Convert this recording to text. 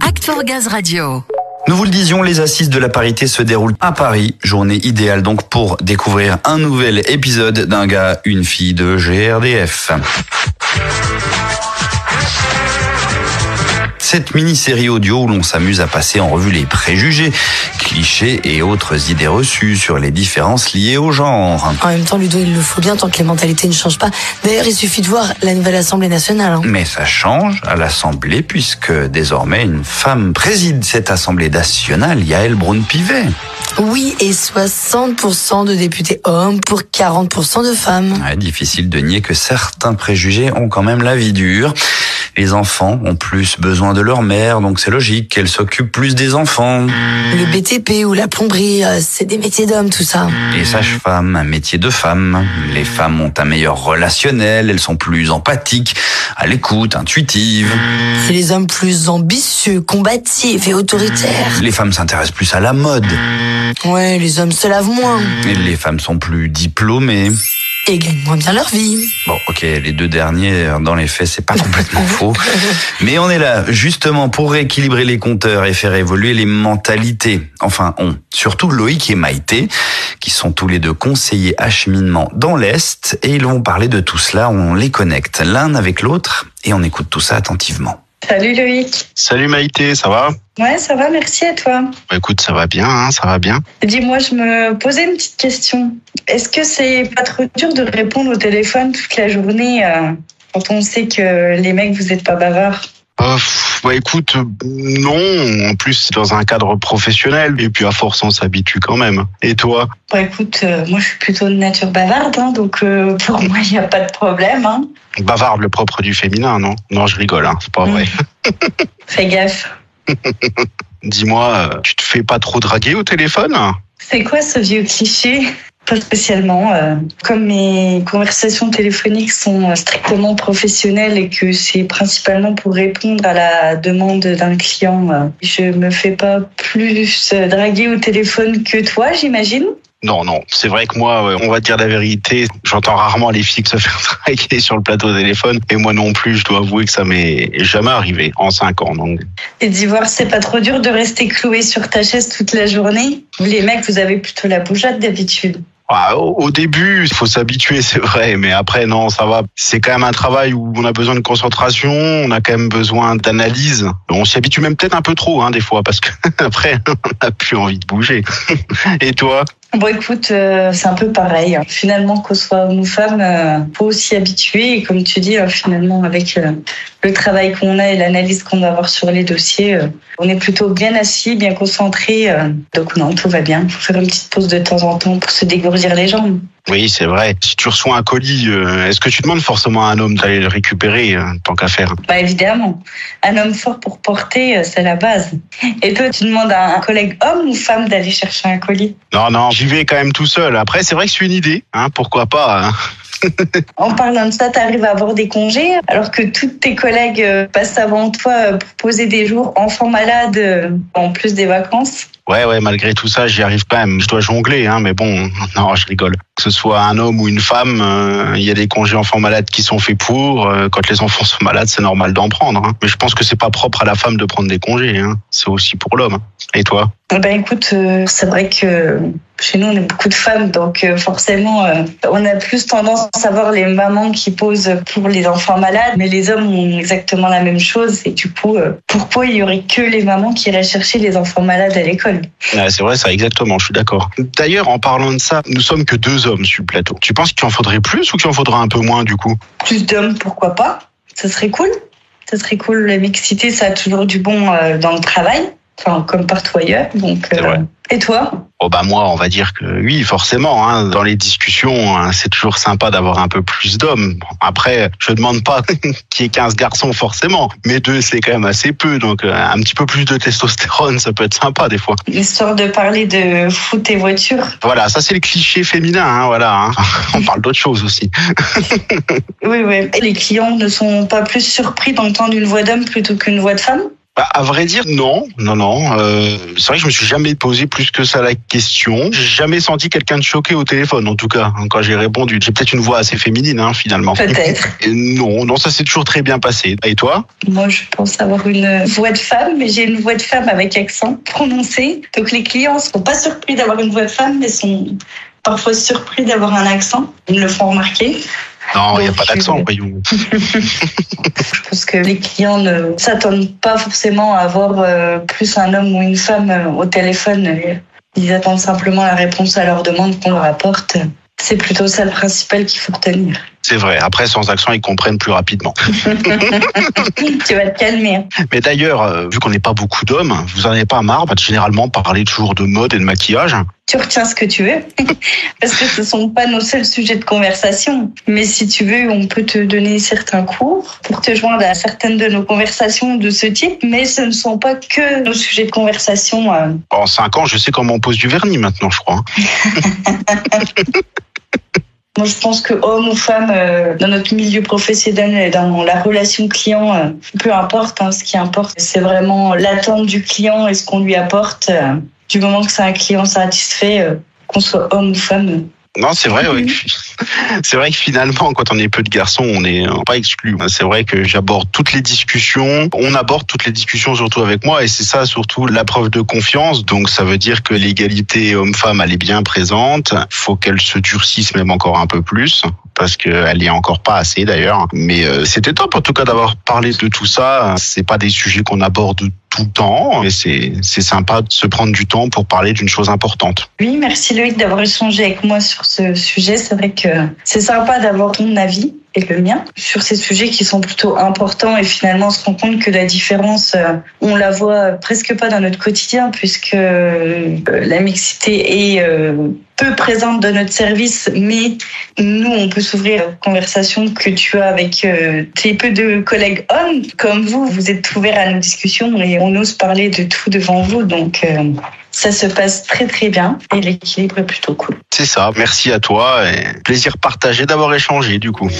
Act Gaz Radio. Nous vous le disions, les assises de la parité se déroulent à Paris. Journée idéale donc pour découvrir un nouvel épisode d'un gars, une fille de GRDF. Cette mini-série audio où l'on s'amuse à passer en revue les préjugés, clichés et autres idées reçues sur les différences liées au genre. En même temps, Ludo, il le faut bien tant que les mentalités ne changent pas. D'ailleurs, il suffit de voir la nouvelle Assemblée nationale. hein. Mais ça change à l'Assemblée puisque désormais une femme préside cette Assemblée nationale, Yael Braun-Pivet. Oui, et 60% de députés hommes pour 40% de femmes. Ouais, difficile de nier que certains préjugés ont quand même la vie dure. Les enfants ont plus besoin de leur mère, donc c'est logique qu'elle s'occupe plus des enfants. Le BTP ou la plomberie, euh, c'est des métiers d'hommes, tout ça. Les sages-femmes, un métier de femme. Les femmes ont un meilleur relationnel, elles sont plus empathiques, à l'écoute, intuitives. Et les hommes plus ambitieux, combatifs et autoritaires. Les femmes s'intéressent plus à la mode. Ouais, les hommes se lavent moins Et les femmes sont plus diplômées. Et gagnent moins bien leur vie. Bon, ok, les deux derniers, dans les faits, c'est pas complètement faux. Mais on est là, justement, pour rééquilibrer les compteurs et faire évoluer les mentalités. Enfin, on. Surtout Loïc et Maïté, qui sont tous les deux conseillers acheminement dans l'Est, et ils vont parler de tout cela. On les connecte l'un avec l'autre, et on écoute tout ça attentivement. Salut Loïc. Salut Maïté, ça va? Ouais, ça va, merci à toi. Bah, Écoute, ça va bien, hein, ça va bien. Dis-moi, je me posais une petite question. Est-ce que c'est pas trop dur de répondre au téléphone toute la journée euh, quand on sait que les mecs, vous êtes pas bavards Euh, bah écoute, non, en plus c'est dans un cadre professionnel, et puis à force on s'habitue quand même. Et toi? Bon, écoute, euh, moi je suis plutôt de nature bavarde, hein, donc euh, pour moi il n'y a pas de problème. Hein. Bavarde, le propre du féminin, non? Non, je rigole, hein, c'est pas vrai. Fais gaffe. Dis-moi, tu te fais pas trop draguer au téléphone? C'est quoi ce vieux cliché? Pas spécialement. euh, comme mes conversations téléphoniques sont euh, strictement professionnelles et que c'est principalement pour répondre à la demande d'un client, euh, je me fais pas plus draguer au téléphone que toi, j'imagine. Non, non, c'est vrai que moi, on va dire la vérité, j'entends rarement les filles se faire draguer sur le plateau téléphone, et moi non plus, je dois avouer que ça m'est jamais arrivé en cinq ans. Donc, Et d'y voir, c'est pas trop dur de rester cloué sur ta chaise toute la journée. Vous, les mecs, vous avez plutôt la bougeade d'habitude. Ah, au début, il faut s'habituer, c'est vrai, mais après, non, ça va. C'est quand même un travail où on a besoin de concentration, on a quand même besoin d'analyse. On s'y habitue même peut-être un peu trop, hein, des fois, parce que après, on n'a plus envie de bouger. Et toi? Bon, écoute, euh, c'est un peu pareil. Finalement, qu'on soit homme ou femme, euh, faut s'y habituer. Et comme tu dis, euh, finalement, avec euh, le travail qu'on a et l'analyse qu'on va avoir sur les dossiers, on est plutôt bien assis, bien concentré. donc non, tout va bien. Faut faire une petite pause de temps en temps pour se dégourdir les jambes. Oui, c'est vrai. Si tu reçois un colis, euh, est-ce que tu demandes forcément à un homme d'aller le récupérer, euh, tant qu'à faire? Bah évidemment, un homme fort pour porter, euh, c'est la base. Et toi, tu demandes à un collègue homme ou femme d'aller chercher un colis? Non, non, j'y vais quand même tout seul. Après, c'est vrai que c'est une idée, hein, pourquoi pas hein. En parlant de ça, tu arrives à avoir des congés alors que tous tes collègues euh, passent avant toi euh, pour poser des jours enfants malades euh, en plus des vacances. Ouais, ouais, malgré tout ça, j'y arrive quand même. Je dois jongler, hein, mais bon, non, je rigole. Que ce soit un homme ou une femme, euh, il y a des congés enfants malades qui sont faits pour. Euh, quand les enfants sont malades, c'est normal d'en prendre. hein. Mais je pense que c'est pas propre à la femme de prendre des congés. Hein. C'est aussi pour l'homme. Et toi? Eh Ben écoute, euh, c'est vrai que chez nous on est beaucoup de femmes, donc euh, forcément euh, on a plus tendance à voir les mamans qui posent pour les enfants malades, mais les hommes ont exactement la même chose. Et du coup, euh, pourquoi il y aurait que les mamans qui iraient chercher les enfants malades à l'école? Ouais, C'est vrai, ça, exactement, je suis d'accord. D'ailleurs, en parlant de ça, nous sommes que deux hommes sur le plateau. Tu penses qu'il en faudrait plus ou qu'il en faudra un peu moins, du coup? Plus d'hommes, pourquoi pas? Ça serait cool. Ça serait cool. La mixité, ça a toujours du bon dans le travail, enfin comme partout ailleurs. Donc, vrai. Et toi? Oh bah moi, on va dire que oui, forcément. Hein, dans les discussions, hein, c'est toujours sympa d'avoir un peu plus d'hommes. Après, je demande pas qu'il y ait 15 garçons forcément, mais deux, c'est quand même assez peu. Donc euh, un petit peu plus de testostérone, ça peut être sympa des fois. Histoire de parler de foot et voiture. Voilà, ça c'est le cliché féminin. Hein, voilà, on parle d'autre chose aussi. Oui, oui. Et les clients ne sont pas plus surpris d'entendre une voix d'homme plutôt qu'une voix de femme? Bah, à vrai dire, non, non, non. Euh, c'est vrai que je me suis jamais posé plus que ça la question. J'ai jamais senti quelqu'un de choqué au téléphone, en tout cas, hein, quand j'ai répondu. J'ai peut-être une voix assez féminine, hein, finalement. Peut-être. non, non, ça s'est toujours très bien passé. Et toi? Moi, je pense avoir une voix de femme, mais j'ai une voix de femme avec accent prononcé. Donc les clients sont pas surpris d'avoir une voix de femme, mais sont parfois surpris d'avoir un accent. Ils me le font remarquer. Non, il n'y a pas d'accent, voyons. Je pense que les clients ne s'attendent pas forcément à avoir euh, plus un homme ou une femme euh, au téléphone. Ils attendent simplement la réponse à leur demande qu'on leur apporte. C'est plutôt ça le principal qu'il faut retenir. C'est vrai. Après, sans accent, ils comprennent plus rapidement. tu vas te calmer. Mais d'ailleurs, euh, vu qu'on n'est pas beaucoup d'hommes, vous en avez pas marre bah, de généralement parler toujours de mode et de maquillage? Tu retiens ce que tu veux, parce que ce sont pas nos seuls sujets de conversation. Mais si tu veux, on peut te donner certains cours pour te joindre à certaines de nos conversations de ce type, mais ce ne sont pas que nos sujets de conversation. euh. En cinq ans, je sais comment on pose du vernis maintenant, je crois. Moi, je pense que homme ou femme, euh, dans notre milieu professionnel et dans la relation client, euh, peu importe. hein, ce qui importe, c'est vraiment l'attente du client et ce qu'on lui apporte. euh, du moment que c'est un client satisfait, qu'on soit homme ou femme. Non, c'est vrai. ouais. C'est vrai que finalement, quand on est peu de garçons, on n'est pas exclu. C'est vrai que j'aborde toutes les discussions. On aborde toutes les discussions surtout avec moi, et c'est ça surtout la preuve de confiance. Donc, ça veut dire que l'égalité homme-femme, elle est bien présente. Faut qu'elle se durcisse même encore un peu plus, parce qu'elle est encore pas assez d'ailleurs. Mais euh, c'était top en tout cas d'avoir parlé de tout ça. C'est pas des sujets qu'on aborde temps, c'est c'est sympa de se prendre du temps pour parler d'une chose importante. Oui, merci Loïc d'avoir échangé avec moi sur ce sujet. C'est vrai que c'est sympa d'avoir ton avis et le mien sur ces sujets qui sont plutôt importants et finalement on se rend compte que la différence, euh, on la voit presque pas dans notre quotidien puisque euh, la mixité est euh, peu présente dans notre service, mais nous, on peut s'ouvrir à la conversation que tu as avec euh, tes peu de collègues hommes. Comme vous, vous êtes ouverts à nos discussions et on ose parler de tout devant vous. Donc, euh, ça se passe très très bien et l'équilibre est plutôt cool. C'est ça. Merci à toi et plaisir partagé d'avoir échangé du coup.